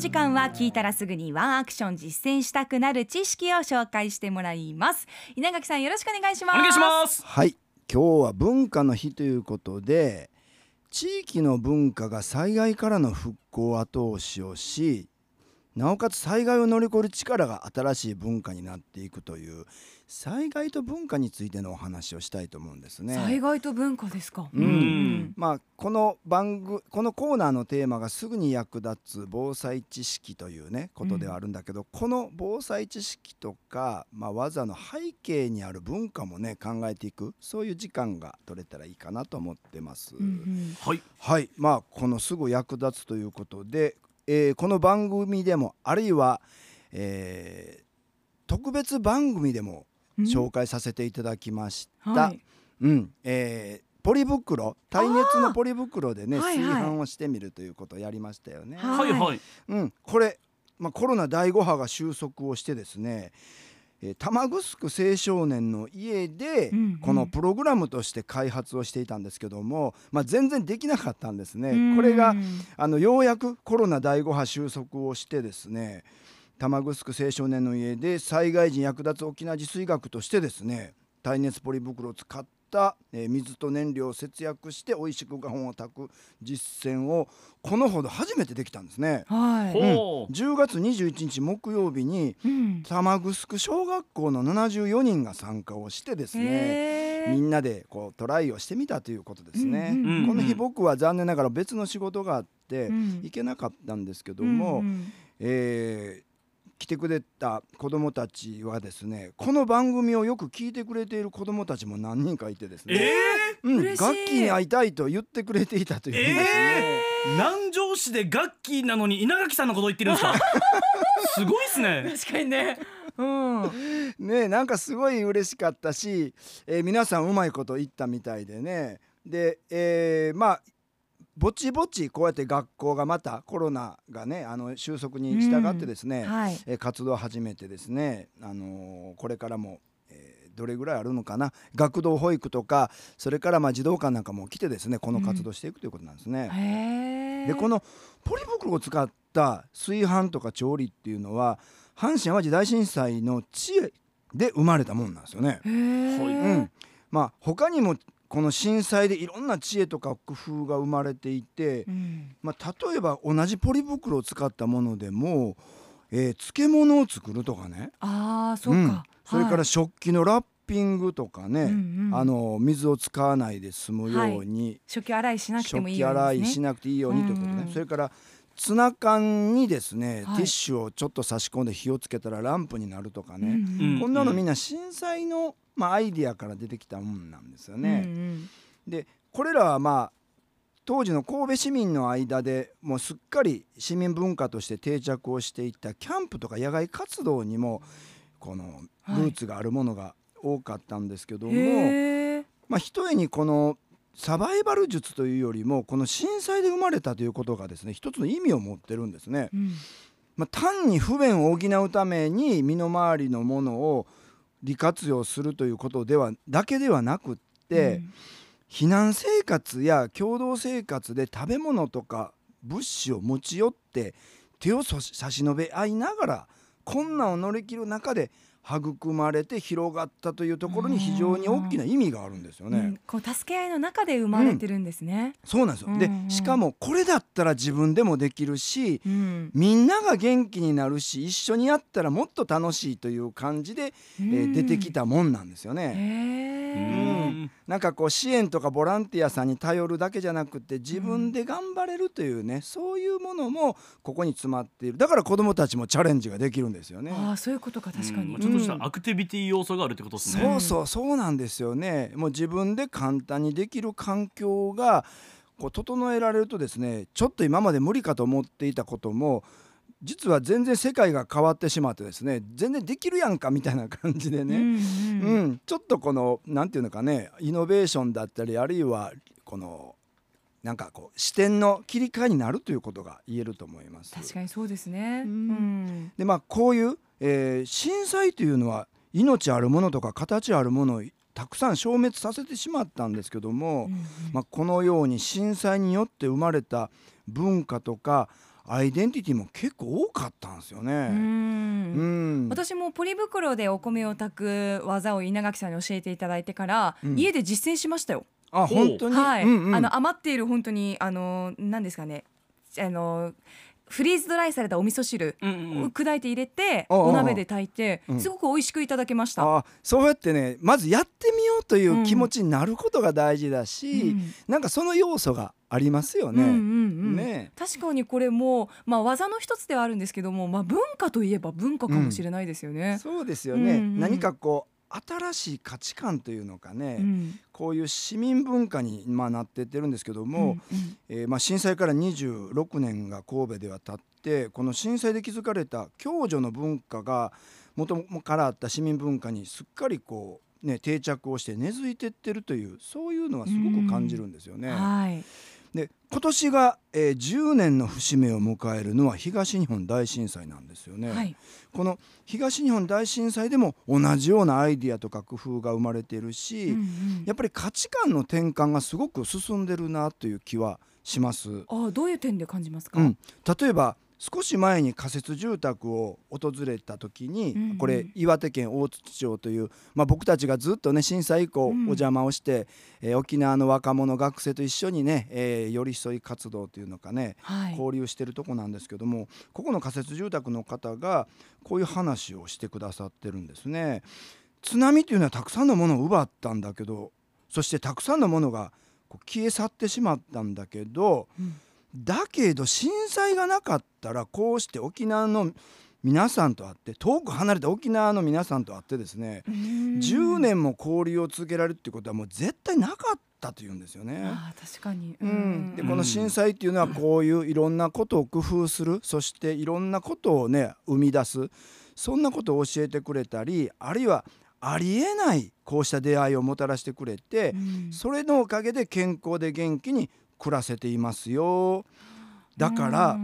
時間は聞いたらすぐにワンアクション実践したくなる知識を紹介してもらいます。稲垣さんよろしくお願いします。お願いします。はい。今日は文化の日ということで地域の文化が災害からの復興を後押しをしなおかつ災害を乗り越える力が新しい文化になっていくという災害と文化についてのお話をしたいと思うんですね。災害と文化ですか？うん、まあこの番組このコーナーのテーマがすぐに役立つ防災知識というねことではあるんだけど、うん、この防災知識とかまあ技の背景にある文化もね考えていくそういう時間が取れたらいいかなと思ってます。うんうん、はい。はい。まあこのすぐ役立つということで、えー、この番組でもあるいは、えー、特別番組でも紹介させていただきました。はい、うん。えーポリ袋耐熱のポリ袋でね炊飯をしてみるということをやりましたよね。はい。はい。うん、これ、まあ、コロナ第5波が収束をしてですね、えー、玉城青少年の家でこのプログラムとして開発をしていたんですけども、まあ、全然できなかったんですね。これがあのようやくコロナ第5波収束をしてですね玉城青少年の家で災害時に役立つ沖縄自炊学としてですね耐熱ポリ袋を使った、え水と燃料を節約して美味しくご飯を炊く実践をこのほど初めてできたんですね。はい。う。ん、10月21日木曜日に、うん、玉城小学校の74人が参加をしてですねみんなでこうトライをしてみたということですね。うんうんうん、この日僕は残念ながら別の仕事があって行けなかったんですけども、うんうん、えー来てくれた子どもたちはですねこの番組をよく聞いてくれている子どもたちも何人かいてですね、えー、うん、楽器に会いたいと言ってくれていたというですね、えー、南城市で楽器なのに稲垣さんのこと言ってるんですか？すごいですね。確かにね。うん、ねなんかすごい嬉しかったし、えー、皆さんうまいこと言ったみたいでね。で、えー、まあぼちぼちこうやって学校がまたコロナがねあの収束に従ってですね、うんはい、え活動を始めてですね、あのー、これからも、えー、どれぐらいあるのかな学童保育とかそれからまあ児童館なんかも来てですねこの活動していくということなんですね。うん、でこのポリ袋を使った炊飯とか調理っていうのは阪神・淡路大震災の知恵で生まれたもんなんですよね。うん、まあ他にもこの震災でいろんな知恵とか工夫が生まれていて、うん、まあ、例えば同じポリ袋を使ったものでも、えー、漬物を作るとかね。あそうか、うん、それから食器のラッピングとかね、はいあの水を使わないで済むように、はい、食器洗いしなくてもいいように、ね、食器洗いしなくていいようにということね、うんうん、それからツナ缶にですね、はい、ティッシュをちょっと差し込んで火をつけたらランプになるとかね、うんうん、こんなのみんな震災のまあ、アイディアから出てきたもんなんですよね。うんうん、でこれらはまあ当時の神戸市民の間でもうすっかり市民文化として定着をしていったキャンプとか野外活動にもこのルーツがあるものが多かったんですけども、はい、まあ、ひとえにこのサバイバル術というよりもこの震災で生まれたということがですね一つの意味を持ってるんですね。うん、まあ、単に不便を補うために身の回りのものを利活用するということではだけではなくって、うん、避難生活や共同生活で食べ物とか物資を持ち寄って手を差し伸べ合いながら困難を乗り切る中で育まれて広がったというところに非常に大きな意味があるんですよね。うん、こう助け合いの中で生まれてるんですね。うん、そうなんですよ。でしかもこれだったら自分でもできるし、うん、みんなが元気になるし一緒にやったらもっと楽しいという感じで、えー、出てきたもんなんですよね。うん。なんかこう支援とかボランティアさんに頼るだけじゃなくて自分で頑張れるというね、そういうものもここに詰まっている。だから子どもたちもチャレンジができるんですよね。あそういうことか確かに、としたアクティビティ要素があるってことですね。そうそうそうなんですよね。もう自分で簡単にできる環境がこう整えられるとですねちょっと今まで無理かと思っていたことも実は全然世界が変わってしまってですね全然できるやんかみたいな感じでね、うん、うん。うん、ちょっとこの何て言うのかねイノベーションだったりあるいはこのなんかこう視点の切り替えになるということが言えると思います。確かにそうですね、うん、でまあこういう、えー、震災というのは命あるものとか形あるものをたくさん消滅させてしまったんですけども、うんうん、まあ、このように震災によって生まれた文化とかアイデンティティも結構多かったんですよね。うん。私もポリ袋でお米を炊く技を稲垣さんに教えていただいてから、うん、家で実践しましたよ。あ本当に、はい、うんうん、あの余っている本当にあの何ですかね。あのフリーズドライされたお味噌汁を砕いて入れて、うんうん、お鍋で炊いて、すごく美味しくいただけました、あそうやってねまずやってみようという気持ちになることが大事だし、うん、なんかその要素がありますよね。うんうんうん、ね。確かにこれも、まあ、技の一つではあるんですけども、まあ、文化といえば文化かもしれないですよね。そうですよね、うんうん、何かこう新しい価値観というのかね、うん、こういう市民文化に、まあ、なってってるんですけども、うんうん、えー、まあ、震災から26年が神戸では経ってこの震災で築かれた共助の文化がもともからあった市民文化にすっかりこう、ね、定着をして根付いてってるというそういうのはすごく感じるんですよね。はいで今年が、えー、10年の節目を迎えるのは東日本大震災なんですよね、はい、この東日本大震災でも同じようなアイディアとか工夫が生まれているし、うんうん、やっぱり価値観の転換がすごく進んでるなという気はします。あどういう点で感じますか、うん、例えば少し前に仮設住宅を訪れた時に、うんうん、これ岩手県大槌町という、まあ、僕たちがずっとね震災以降お邪魔をして、うん、えー、沖縄の若者学生と一緒にね、えー、寄り添い活動というのかね、はい、交流してるとこなんですけどもここの仮設住宅の方がこういう話をしてくださってるんですね。津波というのはたくさんのものを奪ったんだけどそしてたくさんのものが消え去ってしまったんだけど、うんだけど震災がなかったらこうして沖縄の皆さんと会って遠く離れた沖縄の皆さんと会ってですね10年も交流を続けられるってことはもう絶対なかったというんですよね。あ確かに、うん、でこの震災っていうのはこういういろんなことを工夫するそしていろんなことをね生み出すそんなことを教えてくれたりあるいはありえないこうした出会いをもたらしてくれて、それのおかげで健康で元気に暮らせていますよ。だから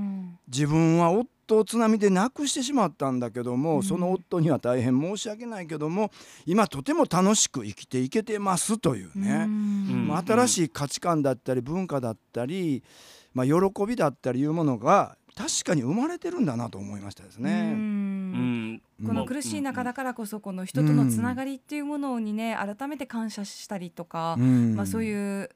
自分は夫を津波で亡くしてしまったんだけども、その夫には大変申し訳ないけども今とても楽しく生きていけてますというね、まあ、新しい価値観だったり文化だったり、まあ、喜びだったりいうものが確かに生まれてるんだなと思いましたですね。この苦しい中だからこそこの人とのつながりっていうものにね改めて感謝したりとか、まあ、そういう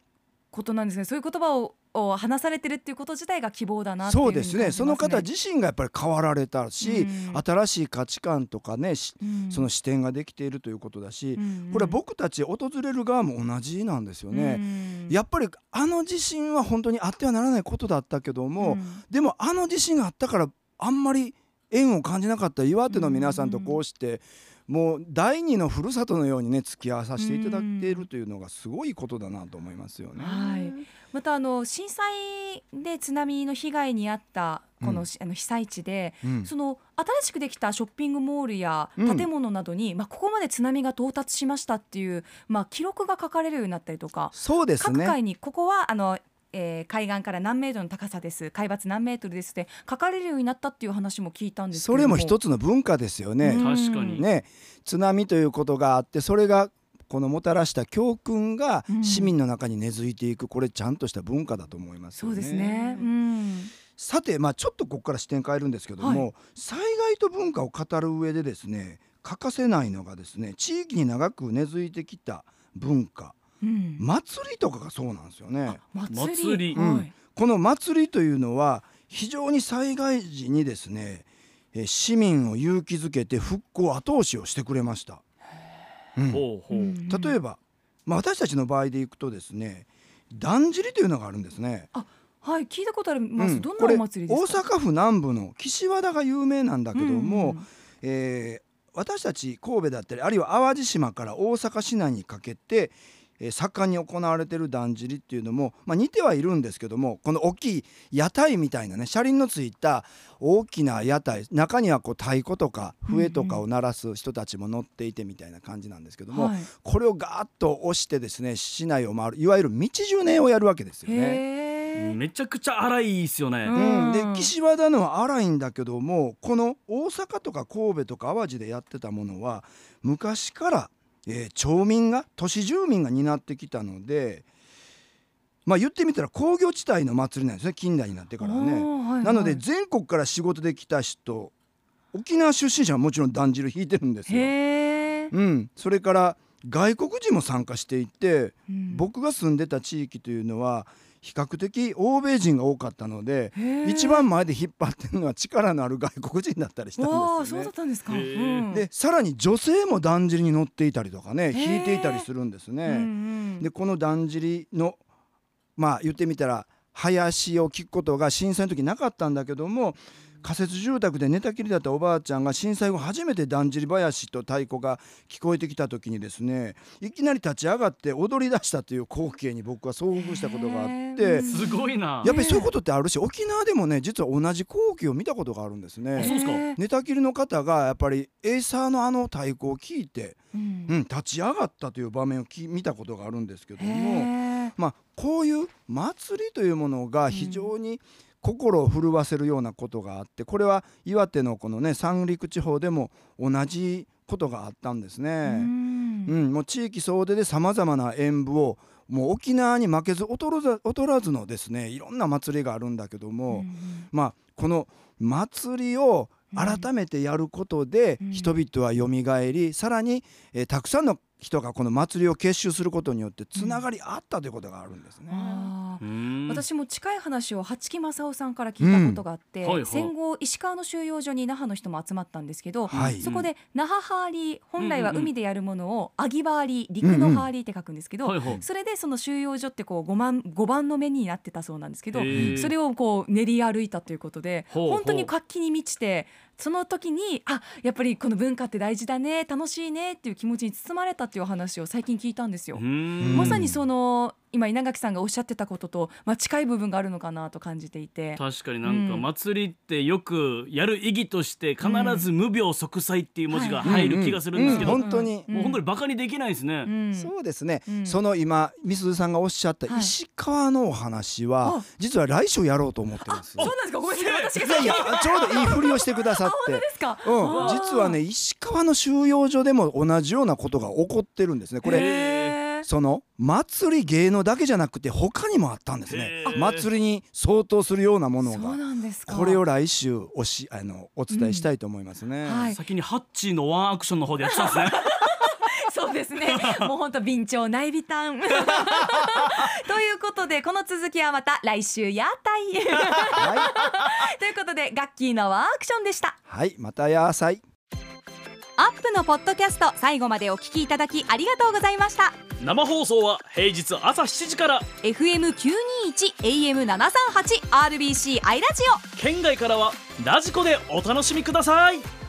ことなんですね。そういう言葉をを話されてるっていうこと自体が希望だなそうですね。その方自身がやっぱり変わられたし、うん、新しい価値観とかね、うん、その視点ができているということだし、うん、これは僕たち訪れる側も同じなんですよね、やっぱりあの地震は本当にあってはならないことだったけども、でもあの地震があったからあんまり縁を感じなかった岩手の皆さんとこうして、もう第二のふるさとのようにね付き合わさせていただいているというのがすごいことだなと思いますよね。はい、またあの震災で津波の被害に遭ったこの,、あの被災地で、うん、その新しくできたショッピングモールや建物などに、うん、まあ、ここまで津波が到達しましたっていう、まあ、記録が書かれるようになったりとかそうです、ね、各階にここはあのえー、海岸から何メートルの高さです。海抜何メートルですって書かれるようになったっていう話も聞いたんですそれも一つの文化ですよね。確かに。ね。津波ということがあってそれがこのもたらした教訓が市民の中に根付いていく、これちゃんとした文化だと思います、ね、そうですね、うん、さて、まあ、ちょっとここから視点変えるんですけども、はい、災害と文化を語る上でですね欠かせないのがですね地域に長く根付いてきた文化うん、祭りとかがそうなんですよね。祭り、うん、この祭りというのは非常に災害時にですね市民を勇気づけて復興後押しをしてくれました。うん、例えば、まあ、私たちの場合でいくとですねだんじりというのがあるんですね。あはい聞いたことあります、うん、どんなお祭りですか？大阪府南部の岸和田が有名なんだけども、うんうん、えー、私たち神戸だったりあるいは淡路島から大阪市内にかけてえ盛んに行われてるだんじりっていうのも、まあ、似てはいるんですけどもこの大きい屋台みたいなね車輪のついた大きな屋台中にはこう太鼓とか笛とかを鳴らす人たちも乗っていてみたいな感じなんですけども、これをガーッと押してですね市内を回るいわゆる道順ねをやるわけですよね。めちゃくちゃ荒いですよね。うん、で岸和田のは荒いんだけどもこの大阪とか神戸とか淡路でやってたものは昔からえー、町民が都市住民が担ってきたのでまあ言ってみたら工業地帯の祭りなんですね近代になってからね、はいはい、なので全国から仕事で来た人沖縄出身者はもちろんだんじる引いてるんですよ。うん、それから外国人も参加していて、うん、僕が住んでた地域というのは比較的欧米人が多かったので一番前で引っ張ってるのは力のある外国人だったりしたんですよ、ね、そうだったんですか、でさらに女性もだんじりに乗っていたりとかね引いていたりするんですね。うんうん、でこのだんじりのまあ言ってみたら林を聞くことが震災の時なかったんだけども仮設住宅で寝たきりだったおばあちゃんが震災後初めてだんじり林と太鼓が聞こえてきた時にですねいきなり立ち上がって踊り出したという光景に僕は遭遇したことがあってすごいな。やっぱりそういうことってあるし沖縄でもね実は同じ光景を見たことがあるんですね。寝たきりの方がやっぱりエイサーのあの太鼓を聞いて、うん、うん、立ち上がったという場面をき見たことがあるんですけどもまあこういう祭りというものが非常に、うん心を震わせるようなことがあってこれは岩手のこのね三陸地方でも同じことがあったんですね。うん。うんもう地域総出でさまざまな演舞をもう沖縄に負けず劣らず劣らずのですねいろんな祭りがあるんだけども、まあこの祭りを改めてやることで人々はよみがえり、さらに、えー、たくさんの人がこの祭りを結集することによってつながりあったということがあるんですね。うん、私も近い話を八木正夫さんから聞いたことがあって、うん、戦後石川の収容所に那覇の人も集まったんですけど、はい、そこで那覇ハーリー本来は海でやるものをアギバーリー陸のハーリーって書くんですけど、それでその収容所ってこう 5, 番5番の目になってたそうなんですけどそれをこう練り歩いたということで本当に活気に満ちてその時にあやっぱりこの文化って大事だね楽しいねっていう気持ちに包まれたっていう話を最近聞いたんですよ。まさにその今稲垣さんがおっしゃってたことと、まあ、近い部分があるのかなと感じていて。確かになんか祭りってよくやる意義として必ず無病息災っていう文字が入る気がするんですけど、本当に。もう本当にバカにできないですね、そうですね、その今みすずさんがおっしゃった石川のお話は、実は来週やろうと思ってます。そうなんですか？ごめんなさい私がいやちょうどいいふりをしてくださって。うん、実はね石川の収容所でも同じようなことが起こってるんですね。これその祭り芸能だけじゃなくて他にもあったんですね。祭りに相当するようなものがこれを来週おしあのお伝えしたいと思いますね、うんはい、先にハッチーのワンアクションの方でやってたんですねそうですね。もう本当備長内備短。ということでこの続きはまた来週やたい。はい、ということでガッキーのワンアクションでした。はいまたやさい。アップのポッドキャスト最後までお聞きいただきありがとうございました生放送は平日朝7時から FM921 AM738 RBC アイラジオ県外からはラジコでお楽しみください